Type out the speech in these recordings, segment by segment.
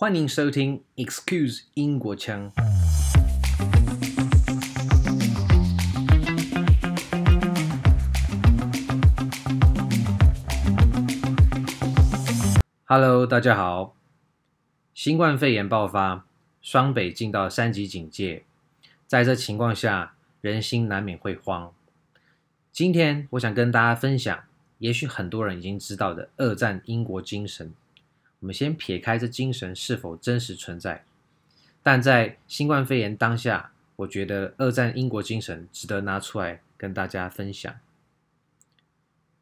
欢迎收听 Excuse 英国腔。Hello，大家好。新冠肺炎爆发，双北进到三级警戒，在这情况下，人心难免会慌。今天我想跟大家分享，也许很多人已经知道的二战英国精神。我们先撇开这精神是否真实存在，但在新冠肺炎当下，我觉得二战英国精神值得拿出来跟大家分享。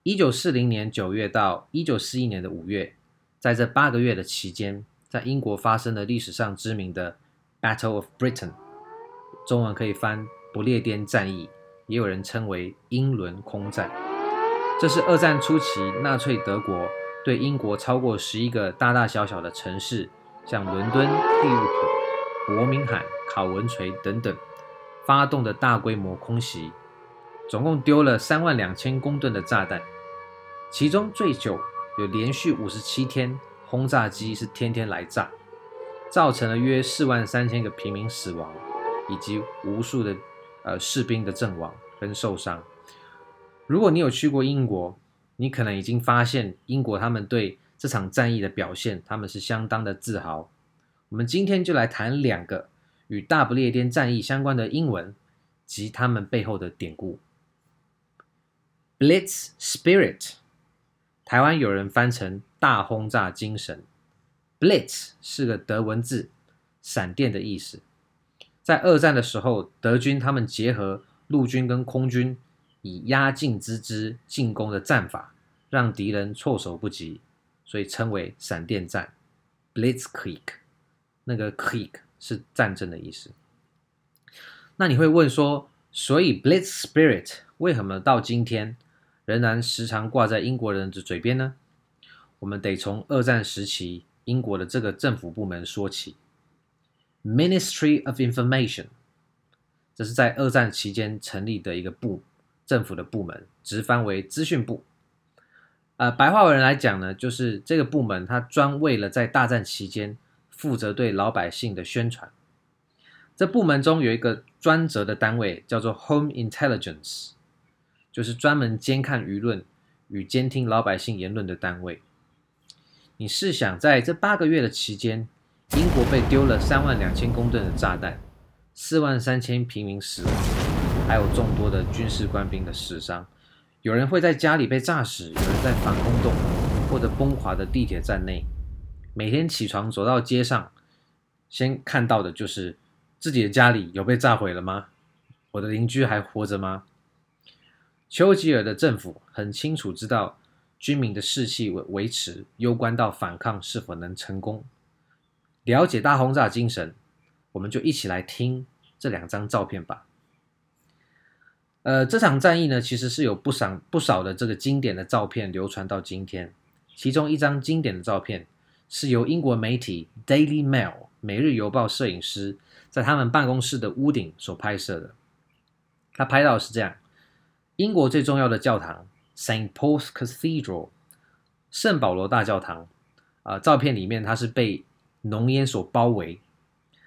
一九四零年九月到一九四一年的五月，在这八个月的期间，在英国发生了历史上知名的 Battle of Britain，中文可以翻不列颠战役，也有人称为英伦空战。这是二战初期纳粹德国。对英国超过十一个大大小小的城市，像伦敦、利物浦、伯明翰、考文垂等等，发动的大规模空袭，总共丢了三万两千公吨的炸弹，其中最久有连续五十七天轰炸机是天天来炸，造成了约四万三千个平民死亡，以及无数的呃士兵的阵亡跟受伤。如果你有去过英国，你可能已经发现，英国他们对这场战役的表现，他们是相当的自豪。我们今天就来谈两个与大不列颠战役相关的英文及他们背后的典故。Blitz Spirit，台湾有人翻成大轰炸精神。Blitz 是个德文字，闪电的意思。在二战的时候，德军他们结合陆军跟空军。以压境之姿进攻的战法，让敌人措手不及，所以称为闪电战 （Blitzkrieg）。那个 “Krieg” 是战争的意思。那你会问说，所以 Blitz Spirit 为什么到今天仍然时常挂在英国人的嘴边呢？我们得从二战时期英国的这个政府部门说起，Ministry of Information，这是在二战期间成立的一个部。政府的部门直翻为资讯部，呃，白话文来讲呢，就是这个部门它专为了在大战期间负责对老百姓的宣传。这部门中有一个专责的单位叫做 Home Intelligence，就是专门监看舆论与监听老百姓言论的单位。你试想，在这八个月的期间，英国被丢了三万两千公吨的炸弹，四万三千平民死亡。还有众多的军事官兵的死伤，有人会在家里被炸死，有人在防空洞或者崩垮的地铁站内。每天起床走到街上，先看到的就是自己的家里有被炸毁了吗？我的邻居还活着吗？丘吉尔的政府很清楚知道军民的士气维维持，攸关到反抗是否能成功。了解大轰炸精神，我们就一起来听这两张照片吧。呃，这场战役呢，其实是有不少不少的这个经典的照片流传到今天。其中一张经典的照片是由英国媒体 Daily Mail 每日邮报摄影师在他们办公室的屋顶所拍摄的。他拍到是这样：英国最重要的教堂 Saint Paul's Cathedral 圣保罗大教堂啊，呃，照片里面它是被浓烟所包围，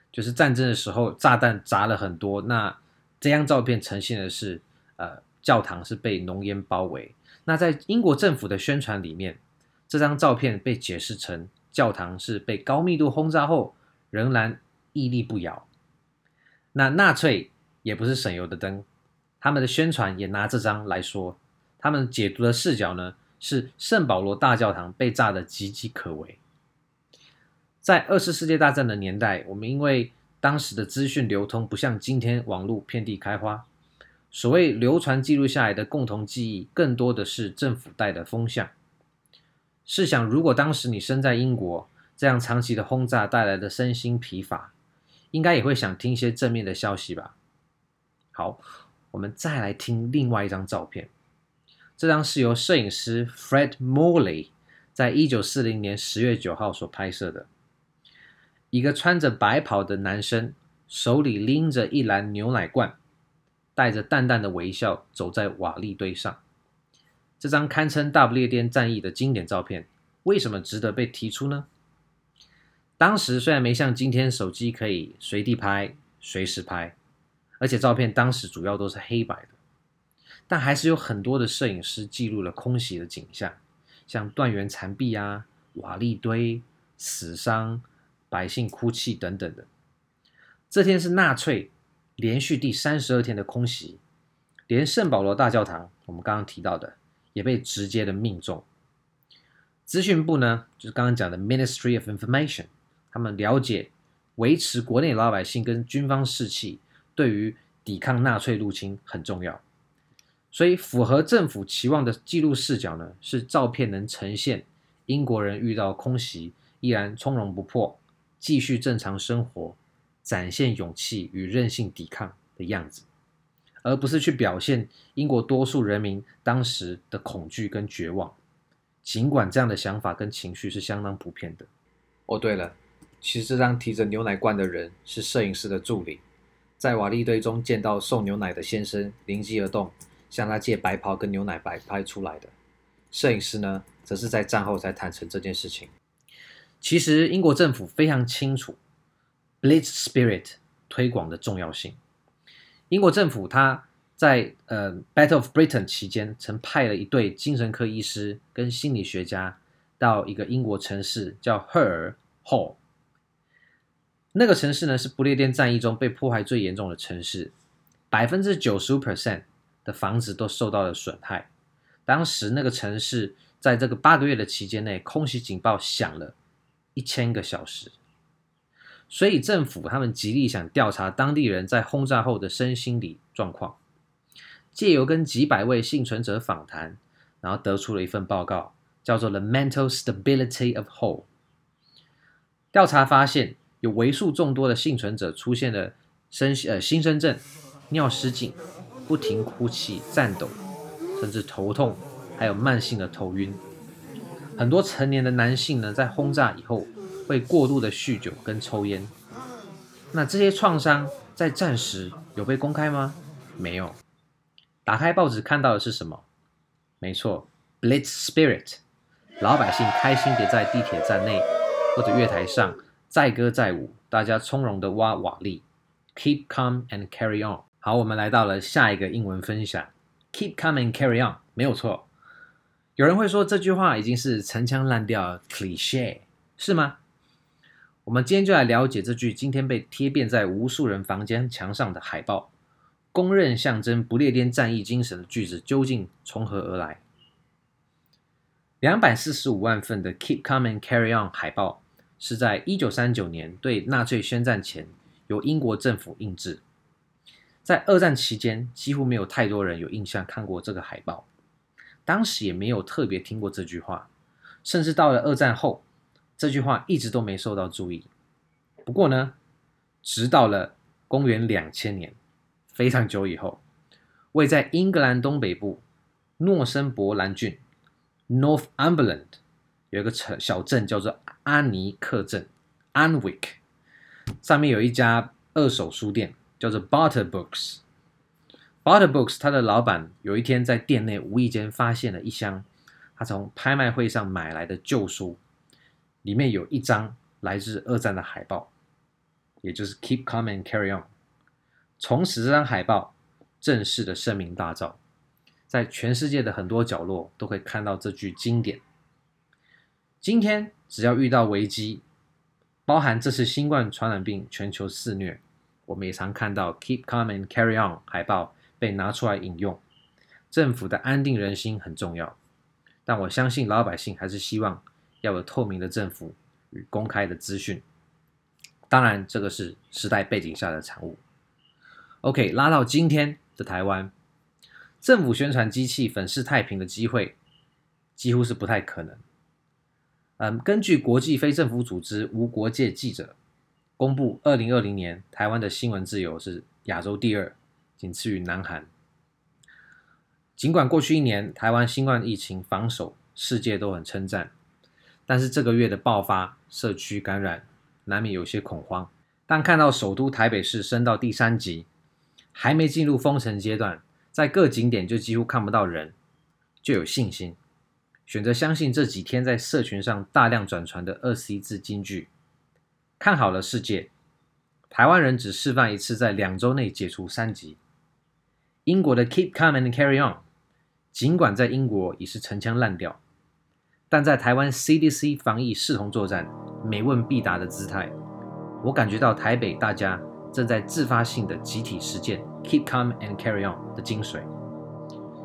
就是战争的时候炸弹砸了很多。那这张照片呈现的是。呃，教堂是被浓烟包围。那在英国政府的宣传里面，这张照片被解释成教堂是被高密度轰炸后仍然屹立不摇。那纳粹也不是省油的灯，他们的宣传也拿这张来说，他们解读的视角呢是圣保罗大教堂被炸得岌岌可危。在二次世界大战的年代，我们因为当时的资讯流通不像今天网络遍地开花。所谓流传记录下来的共同记忆，更多的是政府带的风向。试想，如果当时你身在英国，这样长期的轰炸带来的身心疲乏，应该也会想听一些正面的消息吧？好，我们再来听另外一张照片。这张是由摄影师 Fred Morley 在一九四零年十月九号所拍摄的。一个穿着白袍的男生，手里拎着一篮牛奶罐。带着淡淡的微笑走在瓦砾堆上，这张堪称大不列颠战役的经典照片，为什么值得被提出呢？当时虽然没像今天手机可以随地拍、随时拍，而且照片当时主要都是黑白的，但还是有很多的摄影师记录了空袭的景象，像断垣残壁啊、瓦砾堆、死伤、百姓哭泣等等的。这天是纳粹连续第三十二天的空袭，连圣保罗大教堂，我们刚刚提到的，也被直接的命中。资讯部呢，就是刚刚讲的 Ministry of Information，他们了解维持国内老百姓跟军方士气，对于抵抗纳粹入侵很重要。所以符合政府期望的记录视角呢，是照片能呈现英国人遇到空袭依然从容不迫，继续正常生活。展现勇气与韧性抵抗的样子，而不是去表现英国多数人民当时的恐惧跟绝望。尽管这样的想法跟情绪是相当普遍的。哦，对了，其实这张提着牛奶罐的人是摄影师的助理，在瓦砾堆中见到送牛奶的先生，灵机而动，向他借白袍跟牛奶白拍出来的。摄影师呢，则是在战后才坦诚这件事情。其实英国政府非常清楚。Blitz Spirit 推广的重要性。英国政府他在呃 Battle of Britain 期间，曾派了一队精神科医师跟心理学家到一个英国城市叫赫尔 Hall。那个城市呢，是不列颠战役中被破坏最严重的城市，百分之九十五 percent 的房子都受到了损害。当时那个城市在这个八个月的期间内，空袭警报响了一千个小时。所以政府他们极力想调查当地人在轰炸后的身心理状况，借由跟几百位幸存者访谈，然后得出了一份报告，叫做《The Mental Stability of Hole》。调查发现，有为数众多的幸存者出现了身呃心身症、尿失禁、不停哭泣、颤抖，甚至头痛，还有慢性的头晕。很多成年的男性呢，在轰炸以后。会过度的酗酒跟抽烟，那这些创伤在战时有被公开吗？没有。打开报纸看到的是什么？没错，Blitz Spirit，老百姓开心地在地铁站内或者月台上载歌载舞，大家从容地挖瓦砾，Keep calm and carry on。好，我们来到了下一个英文分享，Keep calm and carry on，没有错。有人会说这句话已经是陈腔滥调，cliche 是吗？我们今天就来了解这句今天被贴遍在无数人房间墙上的海报，公认象征不列颠战役精神的句子究竟从何而来？两百四十五万份的 “Keep Coming, Carry On” 海报是在一九三九年对纳粹宣战前由英国政府印制。在二战期间，几乎没有太多人有印象看过这个海报，当时也没有特别听过这句话，甚至到了二战后。这句话一直都没受到注意。不过呢，直到了公元两千年，非常久以后，位在英格兰东北部诺森伯兰郡 （Northumberland） 有一个城小镇叫做安尼克镇 （Anwick），上面有一家二手书店叫做 Butter Books。Butter Books 它的老板有一天在店内无意间发现了一箱他从拍卖会上买来的旧书。里面有一张来自二战的海报，也就是 “Keep calm and carry on”。从此，这张海报正式的声名大噪，在全世界的很多角落都可以看到这句经典。今天，只要遇到危机，包含这次新冠传染病全球肆虐，我们也常看到 “Keep calm and carry on” 海报被拿出来引用。政府的安定人心很重要，但我相信老百姓还是希望。要有透明的政府与公开的资讯，当然，这个是时代背景下的产物。OK，拉到今天的台湾，政府宣传机器粉饰太平的机会几乎是不太可能。嗯，根据国际非政府组织无国界记者公布，二零二零年台湾的新闻自由是亚洲第二，仅次于南韩。尽管过去一年台湾新冠疫情防守，世界都很称赞。但是这个月的爆发，社区感染难免有些恐慌。但看到首都台北市升到第三级，还没进入封城阶段，在各景点就几乎看不到人，就有信心，选择相信这几天在社群上大量转传的二十一字金句看好了世界，台湾人只示范一次，在两周内解除三级。英国的 Keep Calm and Carry On，尽管在英国已是陈腔滥调，但在台湾 CDC 防疫视同作战、每问必答的姿态，我感觉到台北大家正在自发性的集体实践 Keep Calm and Carry On 的精髓。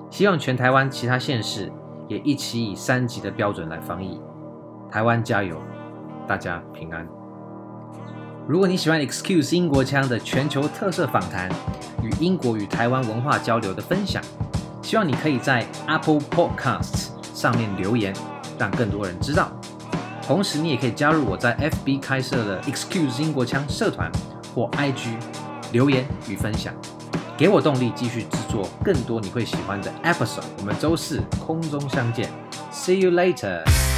希望全台湾其他县市也一起以三级的标准来防疫。台湾加油，大家平安。如果你喜欢 Excuse 英国腔的全球特色访谈与英国与台湾文化交流的分享，希望你可以在 Apple Podcasts 上面留言，让更多人知道。同时，你也可以加入我在 FB 开设的 Excuse 英国腔社团或 IG 留言与分享，给我动力继续制作更多你会喜欢的 episode。我们周四空中相见，See you later。